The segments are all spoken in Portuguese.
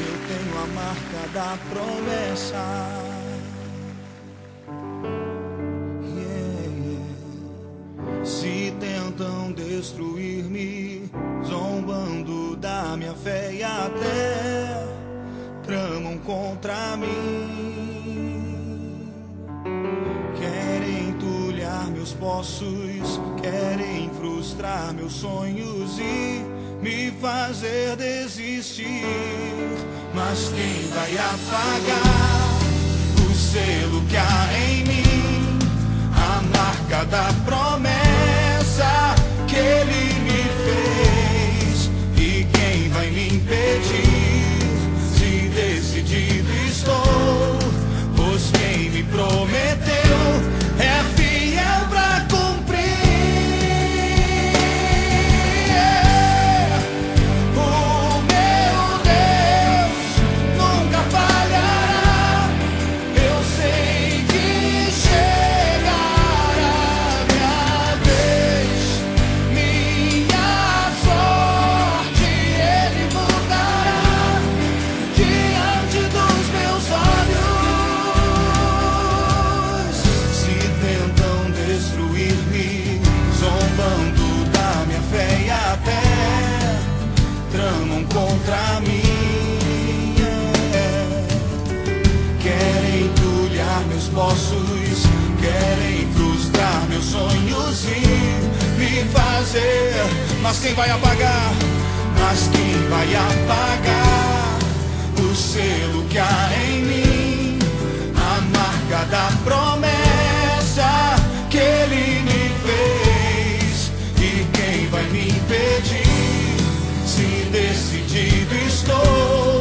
Eu tenho a marca da promessa. Yeah, yeah. Se tentam destruir-me, zombando da minha fé e até tramam contra mim. meus poços querem frustrar meus sonhos e me fazer desistir. Mas quem vai apagar o selo que há em mim? A marca da promessa que ele possuis. Querem frustrar meus sonhos e me fazer. Mas quem vai apagar? Mas quem vai apagar o selo que há em mim? A marca da promessa que ele me fez. E quem vai me impedir? Se decidido estou,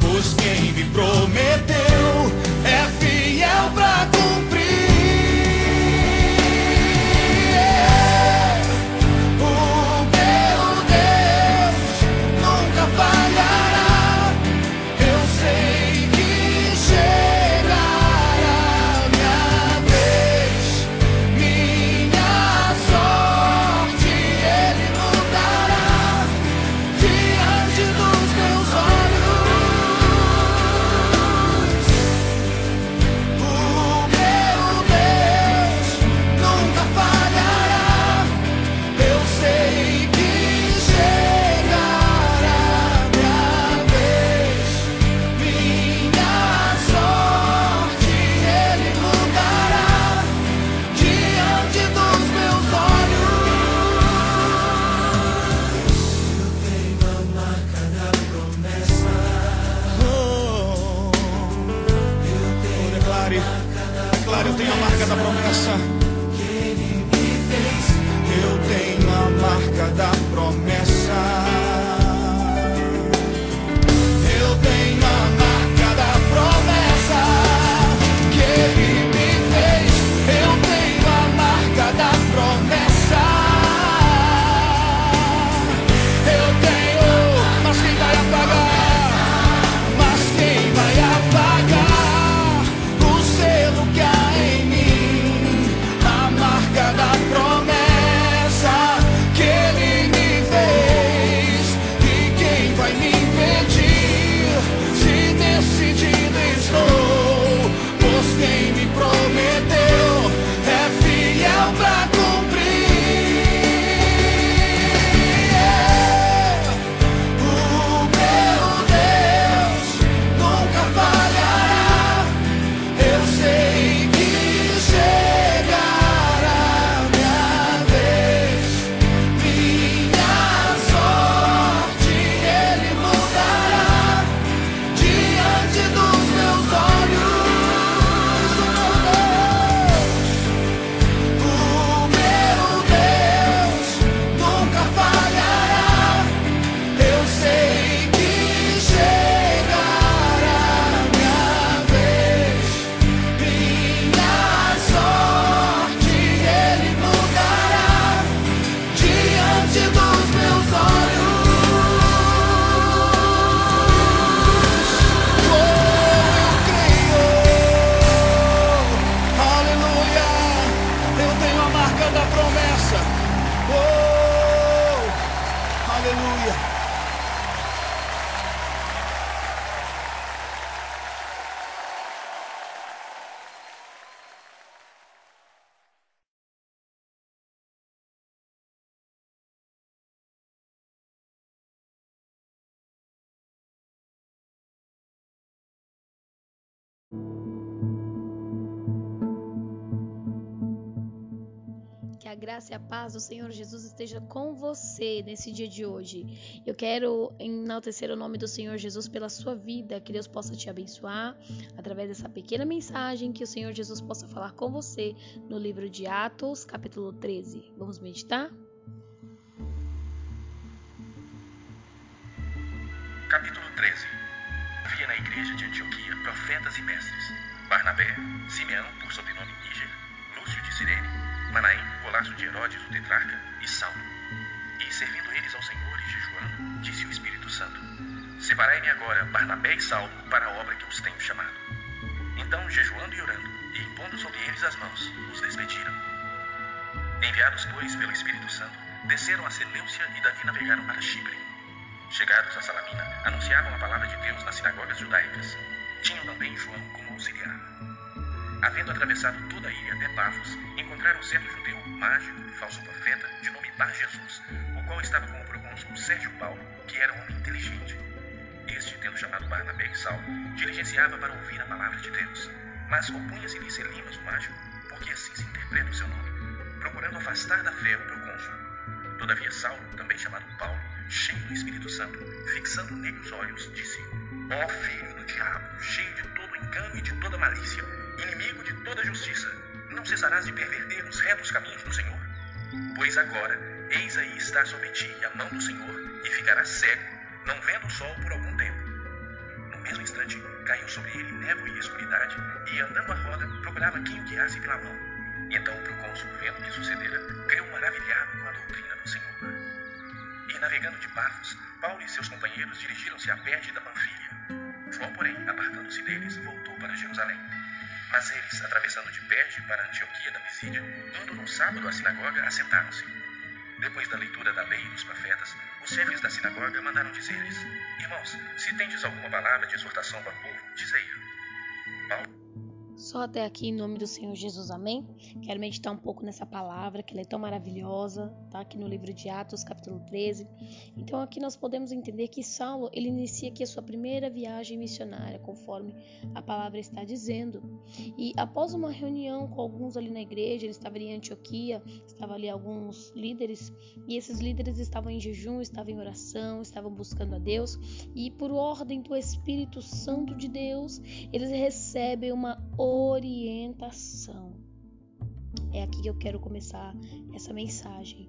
pois quem me prometeu. Graça e a paz do Senhor Jesus esteja com você nesse dia de hoje. Eu quero enaltecer o nome do Senhor Jesus pela sua vida, que Deus possa te abençoar através dessa pequena mensagem, que o Senhor Jesus possa falar com você no livro de Atos, capítulo 13. Vamos meditar? Capítulo 13 Havia na igreja de Antioquia profetas e mestres: Barnabé, Simeão, por sobrenome Níger, Lúcio de Sirene, Manaém, golaço de Herodes, o tetrarca, e Saulo. E servindo eles ao Senhor e jejuando, disse o Espírito Santo: Separai-me agora Barnabé e Saulo para a obra que os tenho chamado. Então, jejuando e orando, e impondo sobre eles as mãos, os despediram. Enviados, pois, pelo Espírito Santo, desceram a Seleucia e dali navegaram para Chipre. Chegados a Salamina, anunciavam a palavra de Deus nas sinagogas judaicas. Tinham também João como auxiliar. Havendo atravessado toda a ilha até Pafos, encontraram certo judeu mágico falso profeta de nome Bar Jesus, o qual estava com o procônsul Sérgio Paulo, que era um homem inteligente. Este, tendo chamado Barnabé e Saulo, diligenciava para ouvir a palavra de Deus. Mas opunha-se-lhe Selimas, o mágico, porque assim se interpreta o seu nome, procurando afastar da fé o procônsul. Todavia Saulo, também chamado Paulo, cheio do Espírito Santo, fixando nele os olhos, disse: Ó filho do diabo, cheio de todo engano e de toda malícia, inimigo de toda justiça, não cessarás de perverter os retos caminhos do Senhor? Pois agora, eis aí está sobre ti a mão do Senhor, e ficarás cego, não vendo o sol por algum tempo. No mesmo instante, caiu sobre ele névoa e escuridade, e andando a roda, procurava quem o guiasse pela mão. E então o procônsul, vendo que sucedera, creu maravilhado com a doutrina do Senhor. E navegando de Pafos, Paulo e seus companheiros dirigiram-se a Perge da Panfilha. João, porém, apartando-se deles, voltou para Jerusalém. Mas eles, atravessando de Perge para Antioquia da Pisídia, indo num sábado à sinagoga, assentaram-se. Depois da leitura da lei e dos profetas, os chefes da sinagoga mandaram dizer-lhes: Irmãos, se tendes alguma palavra de exortação para o povo, diz aí. Paulo só até aqui em nome do Senhor Jesus, amém? Quero meditar um pouco nessa palavra, que ela é tão maravilhosa, tá aqui no livro de Atos, capítulo 13. Então aqui nós podemos entender que Saulo, ele inicia aqui a sua primeira viagem missionária, conforme a palavra está dizendo. E após uma reunião com alguns ali na igreja, ele estava ali em Antioquia, estavam ali alguns líderes, e esses líderes estavam em jejum, estavam em oração, estavam buscando a Deus, e por ordem do Espírito Santo de Deus, eles recebem uma orientação. É aqui que eu quero começar essa mensagem.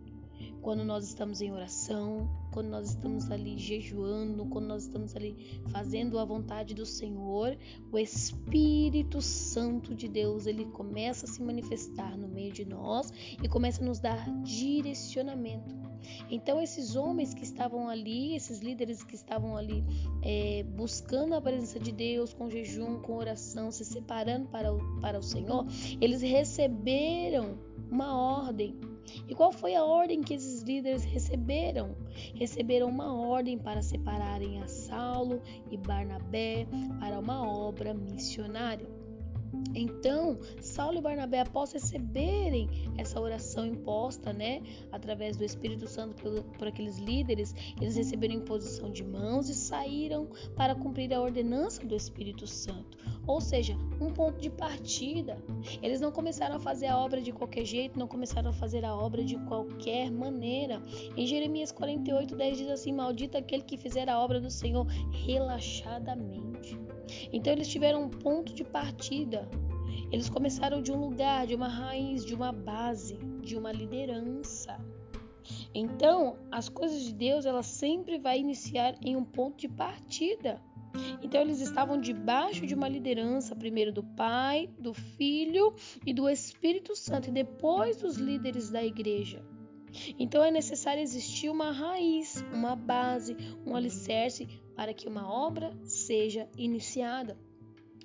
Quando nós estamos em oração, quando nós estamos ali jejuando, quando nós estamos ali fazendo a vontade do Senhor, o Espírito Santo de Deus, ele começa a se manifestar no meio de nós e começa a nos dar direcionamento. Então, esses homens que estavam ali, esses líderes que estavam ali é, buscando a presença de Deus com jejum, com oração, se separando para o, para o Senhor, eles receberam uma ordem. E qual foi a ordem que esses líderes receberam? Receberam uma ordem para separarem a Saulo e Barnabé para uma obra missionária. Então, Saulo e Barnabé, após receberem essa oração imposta, né, através do Espírito Santo por, por, aqueles líderes, eles receberam imposição de mãos e saíram para cumprir a ordenança do Espírito Santo. Ou seja, um ponto de partida. Eles não começaram a fazer a obra de qualquer jeito, não começaram a fazer a obra de qualquer maneira. Em Jeremias 48, 10 diz assim: Maldito aquele que fizer a obra do Senhor relaxadamente. Então eles tiveram um ponto de partida. Eles começaram de um lugar, de uma raiz, de uma base, de uma liderança. Então, as coisas de Deus, ela sempre vai iniciar em um ponto de partida. Então eles estavam debaixo de uma liderança, primeiro do Pai, do Filho e do Espírito Santo, e depois dos líderes da igreja. Então é necessário existir uma raiz, uma base, um alicerce para que uma obra seja iniciada.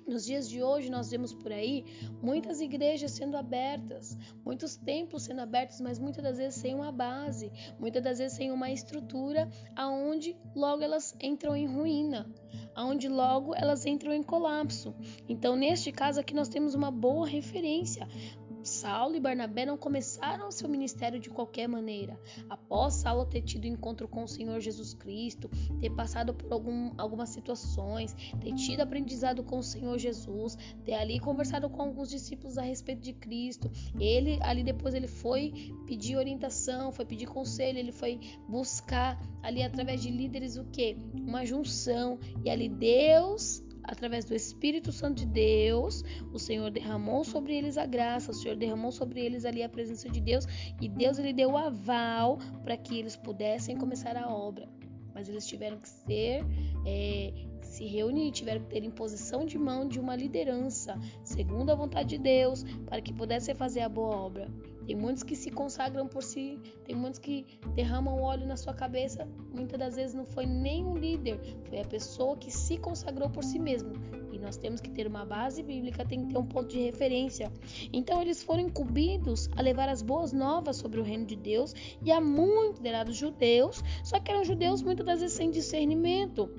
Nos dias de hoje, nós vemos por aí muitas igrejas sendo abertas, muitos templos sendo abertos, mas muitas das vezes sem uma base, muitas das vezes sem uma estrutura, aonde logo elas entram em ruína, aonde logo elas entram em colapso. Então, neste caso aqui, nós temos uma boa referência. Saulo e Barnabé não começaram seu ministério de qualquer maneira. Após Saulo ter tido encontro com o Senhor Jesus Cristo, ter passado por algum, algumas situações, ter tido aprendizado com o Senhor Jesus, ter ali conversado com alguns discípulos a respeito de Cristo, ele ali depois ele foi pedir orientação, foi pedir conselho, ele foi buscar ali através de líderes o que? Uma junção e ali Deus através do Espírito Santo de Deus, o Senhor derramou sobre eles a graça, o Senhor derramou sobre eles ali a presença de Deus e Deus ele deu o aval para que eles pudessem começar a obra. Mas eles tiveram que ser é, se reunir, tiveram que ter imposição de mão de uma liderança, segundo a vontade de Deus, para que pudessem fazer a boa obra. Tem muitos que se consagram por si, tem muitos que derramam óleo na sua cabeça. Muitas das vezes não foi nem um líder, foi a pessoa que se consagrou por si mesmo. E nós temos que ter uma base bíblica, tem que ter um ponto de referência. Então eles foram incumbidos a levar as boas novas sobre o reino de Deus e a muitos eram judeus, só que eram judeus muitas das vezes sem discernimento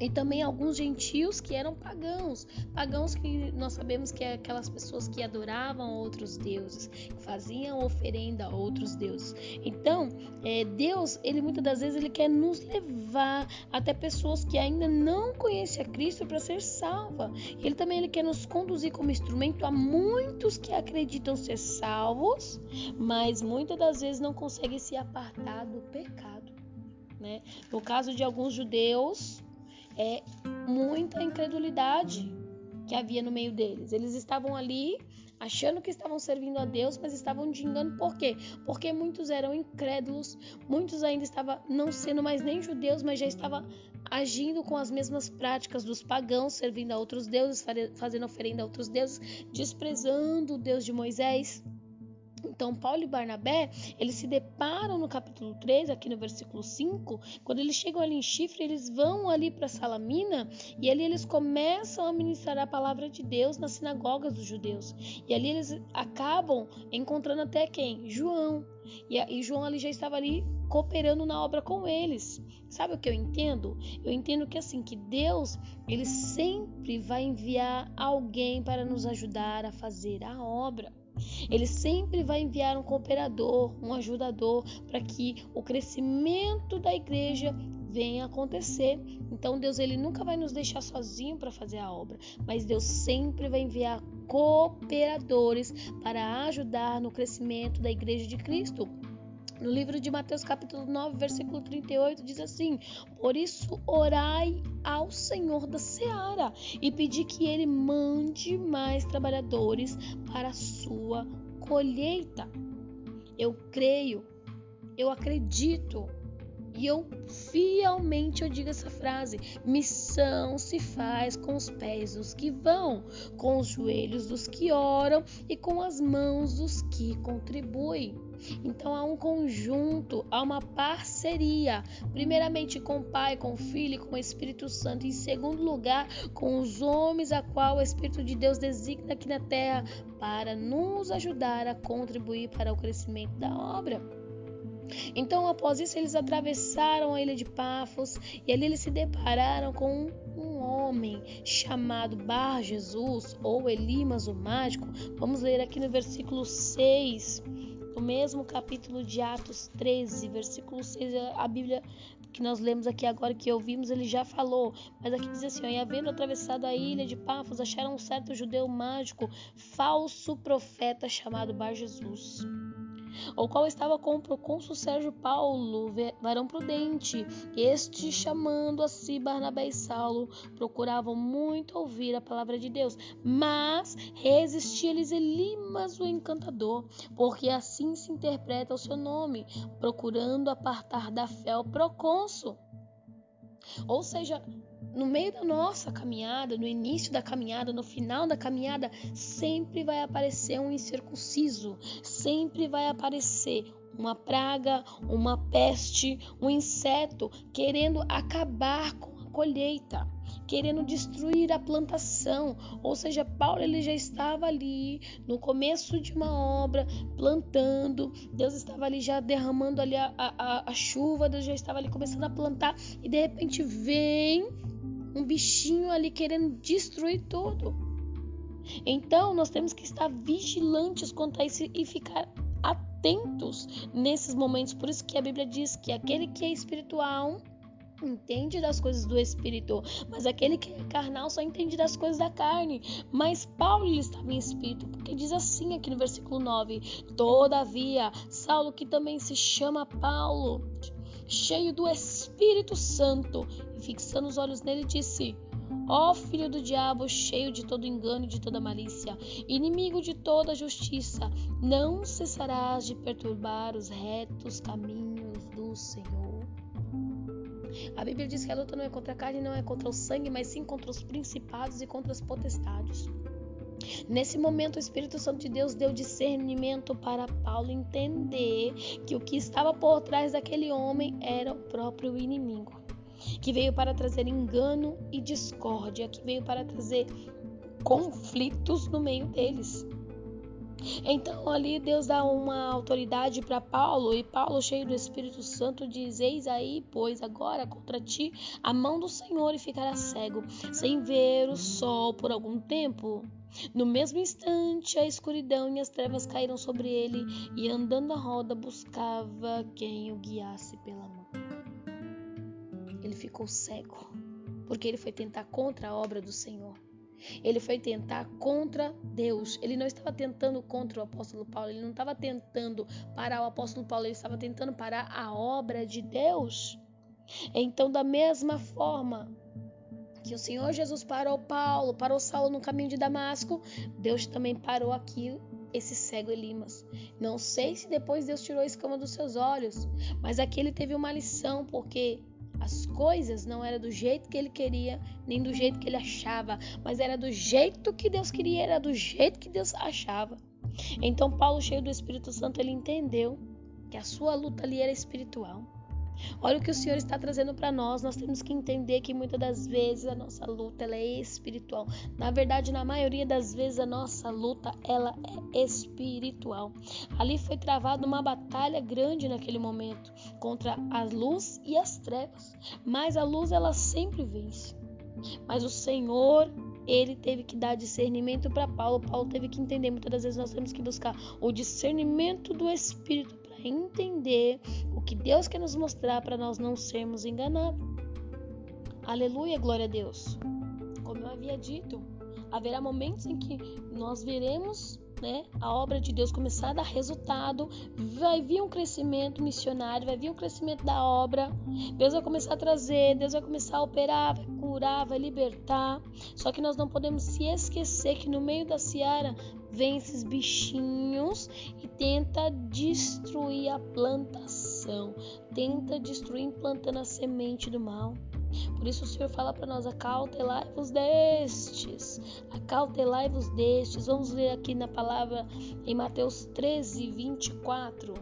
e também alguns gentios que eram pagãos, pagãos que nós sabemos que é aquelas pessoas que adoravam outros deuses, que faziam oferenda a outros deuses. Então, é, Deus, ele muitas das vezes ele quer nos levar até pessoas que ainda não conhecem a Cristo para ser salva. Ele também ele quer nos conduzir como instrumento a muitos que acreditam ser salvos, mas muitas das vezes não conseguem se apartar do pecado. Né? No caso de alguns judeus, é muita incredulidade que havia no meio deles. Eles estavam ali achando que estavam servindo a Deus, mas estavam de engano. Por quê? Porque muitos eram incrédulos, muitos ainda estavam não sendo mais nem judeus, mas já estavam agindo com as mesmas práticas dos pagãos, servindo a outros deuses, fazendo oferenda a outros deuses, desprezando o Deus de Moisés. Então, Paulo e Barnabé, eles se deparam no capítulo 3, aqui no versículo 5, quando eles chegam ali em Chifre, eles vão ali para Salamina e ali eles começam a ministrar a palavra de Deus nas sinagogas dos judeus. E ali eles acabam encontrando até quem? João. E, e João ali já estava ali cooperando na obra com eles. Sabe o que eu entendo? Eu entendo que assim, que Deus, ele sempre vai enviar alguém para nos ajudar a fazer a obra. Ele sempre vai enviar um cooperador, um ajudador, para que o crescimento da igreja venha acontecer. Então Deus ele nunca vai nos deixar sozinho para fazer a obra, mas Deus sempre vai enviar cooperadores para ajudar no crescimento da igreja de Cristo. No livro de Mateus, capítulo 9, versículo 38, diz assim: Por isso, orai ao Senhor da seara e pedi que ele mande mais trabalhadores para a sua colheita. Eu creio, eu acredito e eu fielmente eu digo essa frase: missão se faz com os pés dos que vão, com os joelhos dos que oram e com as mãos dos que contribuem. Então há um conjunto, há uma parceria, primeiramente com o Pai, com o Filho e com o Espírito Santo, em segundo lugar, com os homens a qual o Espírito de Deus designa aqui na terra para nos ajudar a contribuir para o crescimento da obra. Então, após isso, eles atravessaram a ilha de Pafos e ali eles se depararam com um homem chamado Bar Jesus ou Elimas o Mágico. Vamos ler aqui no versículo 6 no mesmo capítulo de Atos 13, versículo 6, a Bíblia que nós lemos aqui agora, que ouvimos, ele já falou. Mas aqui diz assim: ó, e havendo atravessado a ilha de Pafos, acharam um certo judeu mágico, falso profeta chamado Bar Jesus o qual estava com o procônsul Sérgio Paulo, varão prudente. Este, chamando a si Barnabé e Saulo, procuravam muito ouvir a palavra de Deus, mas resistia-lhes Elimas o encantador, porque assim se interpreta o seu nome, procurando apartar da fé o procônsul. Ou seja, no meio da nossa caminhada, no início da caminhada, no final da caminhada, sempre vai aparecer um incircunciso, sempre vai aparecer uma praga, uma peste, um inseto querendo acabar com a colheita, querendo destruir a plantação. Ou seja, Paulo ele já estava ali no começo de uma obra, plantando. Deus estava ali já derramando ali a, a, a chuva, Deus já estava ali começando a plantar e de repente vem um bichinho ali querendo destruir tudo. Então nós temos que estar vigilantes quanto a isso e ficar atentos nesses momentos. Por isso que a Bíblia diz que aquele que é espiritual entende das coisas do espírito, mas aquele que é carnal só entende das coisas da carne. Mas Paulo ele estava em espírito, porque diz assim aqui no versículo 9: Todavia, Saulo, que também se chama Paulo, cheio do Espírito Santo, e fixando os olhos nele, disse: Ó filho do diabo, cheio de todo engano e de toda malícia, inimigo de toda justiça, não cessarás de perturbar os retos caminhos do Senhor. A Bíblia diz que a luta não é contra a carne, não é contra o sangue, mas sim contra os principados e contra as potestades. Nesse momento, o Espírito Santo de Deus deu discernimento para Paulo entender que o que estava por trás daquele homem era o próprio inimigo que veio para trazer engano e discórdia, que veio para trazer conflitos no meio deles. Então ali Deus dá uma autoridade para Paulo e Paulo, cheio do Espírito Santo, diz: Eis aí, pois agora contra ti a mão do Senhor e ficará cego, sem ver o sol por algum tempo. No mesmo instante, a escuridão e as trevas caíram sobre ele e andando a roda buscava quem o guiasse pela mão ele ficou cego, porque ele foi tentar contra a obra do Senhor. Ele foi tentar contra Deus. Ele não estava tentando contra o apóstolo Paulo, ele não estava tentando parar o apóstolo Paulo, ele estava tentando parar a obra de Deus. Então, da mesma forma que o Senhor Jesus parou Paulo, parou Saulo no caminho de Damasco, Deus também parou aqui esse cego Elimas. Não sei se depois Deus tirou a escama dos seus olhos, mas aqui ele teve uma lição, porque as coisas não era do jeito que ele queria, nem do jeito que ele achava, mas era do jeito que Deus queria, era do jeito que Deus achava. Então Paulo, cheio do Espírito Santo, ele entendeu que a sua luta ali era espiritual. Olha o que o Senhor está trazendo para nós. Nós temos que entender que muitas das vezes a nossa luta ela é espiritual. Na verdade, na maioria das vezes a nossa luta ela é espiritual. Ali foi travada uma batalha grande naquele momento contra a luz e as trevas. Mas a luz ela sempre vence. Mas o Senhor ele teve que dar discernimento para Paulo. Paulo teve que entender. Muitas das vezes nós temos que buscar o discernimento do Espírito entender o que Deus quer nos mostrar para nós não sermos enganados. Aleluia, glória a Deus. Como eu havia dito, haverá momentos em que nós veremos né, a obra de Deus começar a dar resultado, vai vir um crescimento missionário, vai vir um crescimento da obra, Deus vai começar a trazer, Deus vai começar a operar, vai curar, vai libertar. Só que nós não podemos se esquecer que no meio da seara vem esses bichinhos e tenta destruir a plantação, tenta destruir implantando a semente do mal. Por isso o Senhor fala para nós: acautelai-vos destes, acautelai-vos destes. Vamos ler aqui na palavra em Mateus 13, 24.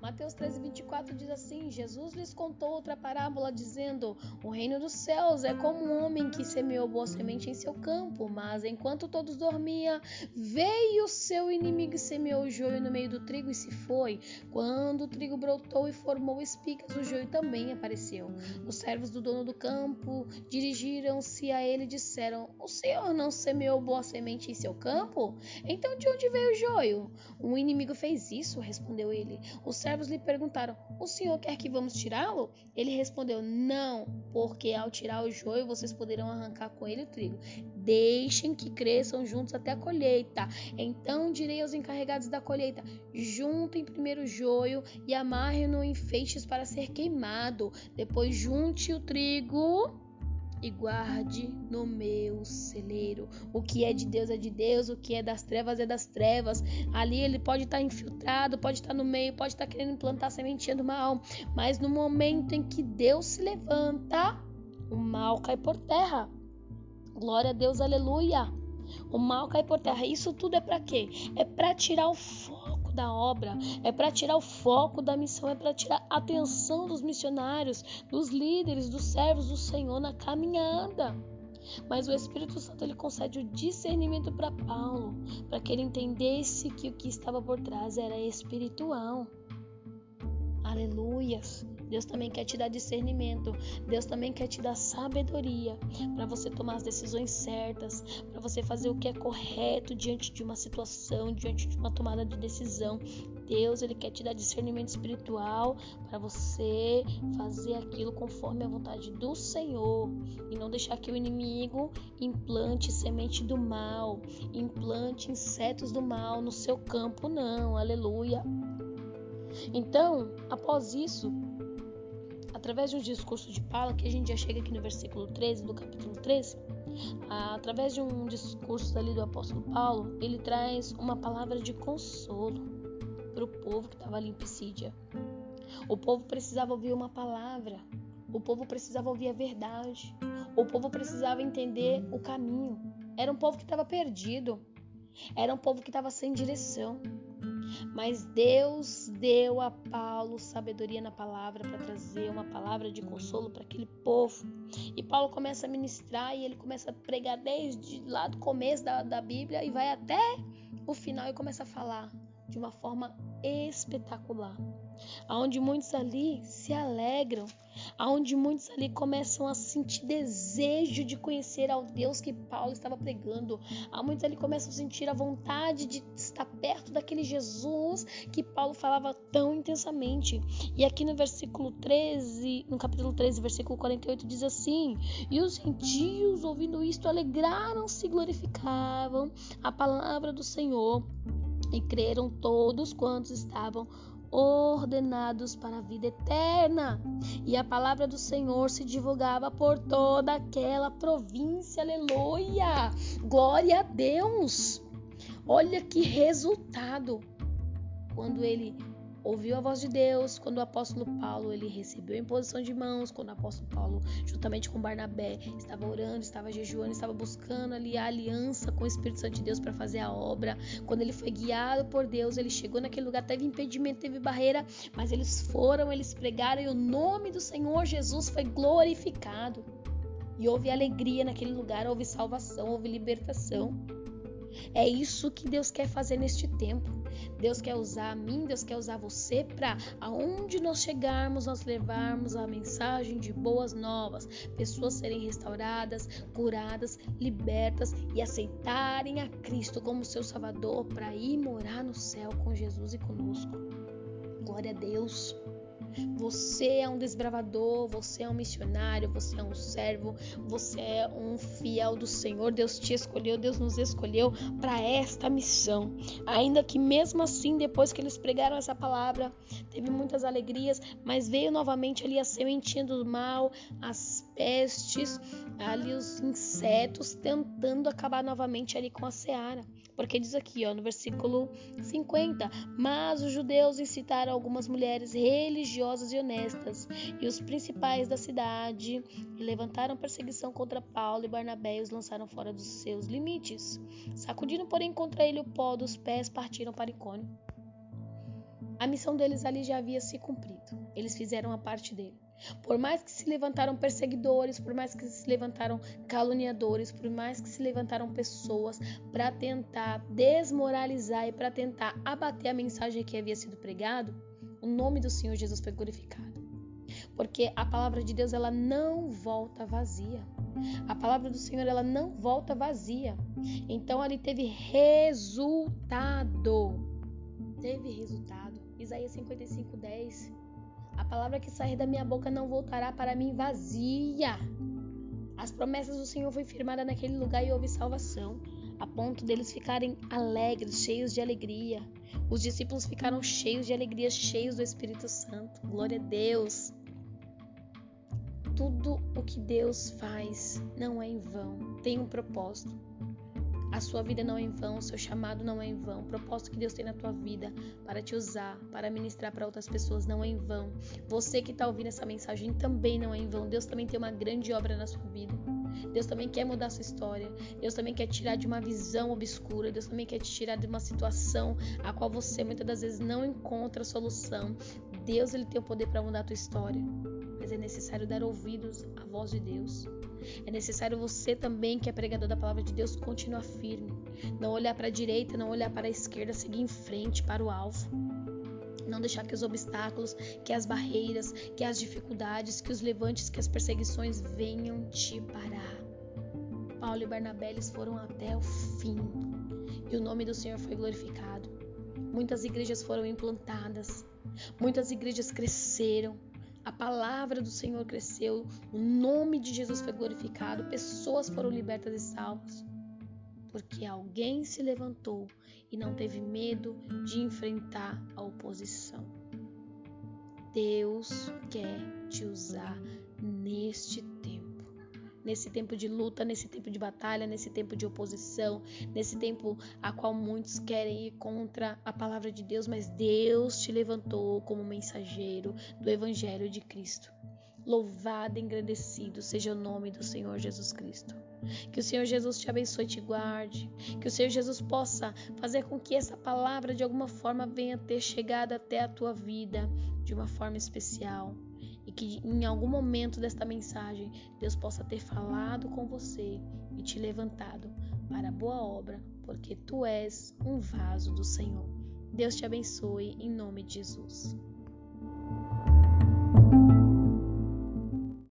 Mateus 13, 24 diz assim: Jesus lhes contou outra parábola, dizendo: O reino dos céus é como um homem que semeou boa semente em seu campo, mas enquanto todos dormiam, veio o seu inimigo e semeou o joio no meio do trigo e se foi. Quando o trigo brotou e formou espigas, o joio também apareceu. Os servos do dono do campo dirigiram-se a ele e disseram: O senhor não semeou boa semente em seu campo? Então de onde veio o joio? Um inimigo fez isso, respondeu ele. Os servos lhe perguntaram: O senhor quer que vamos tirá-lo? Ele respondeu: Não, porque ao tirar o joio vocês poderão arrancar com ele o trigo. Deixem que cresçam juntos até a colheita. Então direi aos encarregados da colheita: Juntem primeiro o joio e amarrem-no em feixes para ser queimado. Depois junte o trigo e guarde no meu celeiro. O que é de Deus é de Deus, o que é das trevas é das trevas. Ali ele pode estar infiltrado, pode estar no meio, pode estar querendo implantar a sementinha do mal, mas no momento em que Deus se levanta, o mal cai por terra. Glória a Deus, aleluia. O mal cai por terra. Isso tudo é para quê? É para tirar o foco foco da obra, é para tirar o foco da missão, é para tirar a atenção dos missionários, dos líderes, dos servos do Senhor na caminhada. Mas o Espírito Santo ele concede o discernimento para Paulo, para que ele entendesse que o que estava por trás era espiritual. Aleluias. Deus também quer te dar discernimento. Deus também quer te dar sabedoria para você tomar as decisões certas, para você fazer o que é correto diante de uma situação, diante de uma tomada de decisão. Deus, ele quer te dar discernimento espiritual para você fazer aquilo conforme a vontade do Senhor e não deixar que o inimigo implante semente do mal, implante insetos do mal no seu campo, não. Aleluia. Então, após isso, através de um discurso de Paulo, que a gente já chega aqui no versículo 13 do capítulo 13, através de um discurso ali do apóstolo Paulo, ele traz uma palavra de consolo para o povo que estava ali em Pisídia. O povo precisava ouvir uma palavra, o povo precisava ouvir a verdade, o povo precisava entender o caminho. Era um povo que estava perdido, era um povo que estava sem direção. Mas Deus deu a Paulo sabedoria na palavra para trazer uma palavra de consolo para aquele povo. E Paulo começa a ministrar e ele começa a pregar desde lá do começo da, da Bíblia e vai até o final e começa a falar de uma forma espetacular, aonde muitos ali se alegram, aonde muitos ali começam a sentir desejo de conhecer ao Deus que Paulo estava pregando, há muitos ali começam a sentir a vontade de estar perto daquele Jesus que Paulo falava tão intensamente. E aqui no versículo 13, no capítulo 13, versículo 48 diz assim: "E os gentios ouvindo isto alegraram-se e glorificavam a palavra do Senhor." e creram todos quantos estavam ordenados para a vida eterna. E a palavra do Senhor se divulgava por toda aquela província. Aleluia! Glória a Deus! Olha que resultado quando ele ouviu a voz de Deus quando o apóstolo Paulo ele recebeu a imposição de mãos, quando o apóstolo Paulo, juntamente com Barnabé, estava orando, estava jejuando, estava buscando ali a aliança com o Espírito Santo de Deus para fazer a obra. Quando ele foi guiado por Deus, ele chegou naquele lugar, teve impedimento, teve barreira, mas eles foram, eles pregaram e o nome do Senhor Jesus foi glorificado. E houve alegria naquele lugar, houve salvação, houve libertação. É isso que Deus quer fazer neste tempo. Deus quer usar a mim, Deus quer usar você para aonde nós chegarmos, nós levarmos a mensagem de boas novas, pessoas serem restauradas, curadas, libertas e aceitarem a Cristo como seu Salvador para ir morar no céu com Jesus e conosco. Glória a Deus. Você é um desbravador, você é um missionário, você é um servo, você é um fiel do Senhor. Deus te escolheu, Deus nos escolheu para esta missão. Ainda que mesmo assim, depois que eles pregaram essa palavra, teve muitas alegrias, mas veio novamente ali a sementinha do mal, as pestes, ali os insetos tentando acabar novamente ali com a seara. Porque diz aqui, ó, no versículo 50, mas os judeus incitaram algumas mulheres religiosas e honestas e os principais da cidade levantaram perseguição contra Paulo e Barnabé e os lançaram fora dos seus limites. Sacudindo, porém, contra ele o pó dos pés, partiram para Icônio. A missão deles ali já havia se cumprido. Eles fizeram a parte dele. Por mais que se levantaram perseguidores, por mais que se levantaram caluniadores, por mais que se levantaram pessoas para tentar desmoralizar e para tentar abater a mensagem que havia sido pregado, o nome do Senhor Jesus foi glorificado. Porque a palavra de Deus ela não volta vazia. A palavra do Senhor ela não volta vazia. Então ali teve resultado. Teve resultado. Isaías 55, 10 a palavra que sair da minha boca não voltará para mim vazia. As promessas do Senhor foi firmada naquele lugar e houve salvação, a ponto deles ficarem alegres, cheios de alegria. Os discípulos ficaram cheios de alegria, cheios do Espírito Santo. Glória a Deus. Tudo o que Deus faz não é em vão, tem um propósito. A sua vida não é em vão, o seu chamado não é em vão, o propósito que Deus tem na tua vida para te usar, para ministrar para outras pessoas não é em vão. Você que está ouvindo essa mensagem também não é em vão. Deus também tem uma grande obra na sua vida. Deus também quer mudar a sua história. Deus também quer tirar de uma visão obscura. Deus também quer te tirar de uma situação a qual você muitas das vezes não encontra solução. Deus ele tem o poder para mudar a tua história. Mas é necessário dar ouvidos à voz de Deus. É necessário você também, que é pregador da palavra de Deus, continuar firme. Não olhar para a direita, não olhar para a esquerda, seguir em frente para o alvo. Não deixar que os obstáculos, que as barreiras, que as dificuldades, que os levantes, que as perseguições venham te parar. Paulo e Barnabé eles foram até o fim e o nome do Senhor foi glorificado. Muitas igrejas foram implantadas, muitas igrejas cresceram, a palavra do Senhor cresceu, o nome de Jesus foi glorificado, pessoas foram libertas e salvas. Porque alguém se levantou e não teve medo de enfrentar a oposição. Deus quer te usar neste tempo nesse tempo de luta, nesse tempo de batalha, nesse tempo de oposição, nesse tempo a qual muitos querem ir contra a palavra de Deus, mas Deus te levantou como mensageiro do Evangelho de Cristo. Louvado e engrandecido seja o nome do Senhor Jesus Cristo. Que o Senhor Jesus te abençoe e te guarde. Que o Senhor Jesus possa fazer com que essa palavra de alguma forma venha ter chegado até a tua vida de uma forma especial e que em algum momento desta mensagem Deus possa ter falado com você e te levantado para boa obra, porque tu és um vaso do Senhor. Deus te abençoe em nome de Jesus.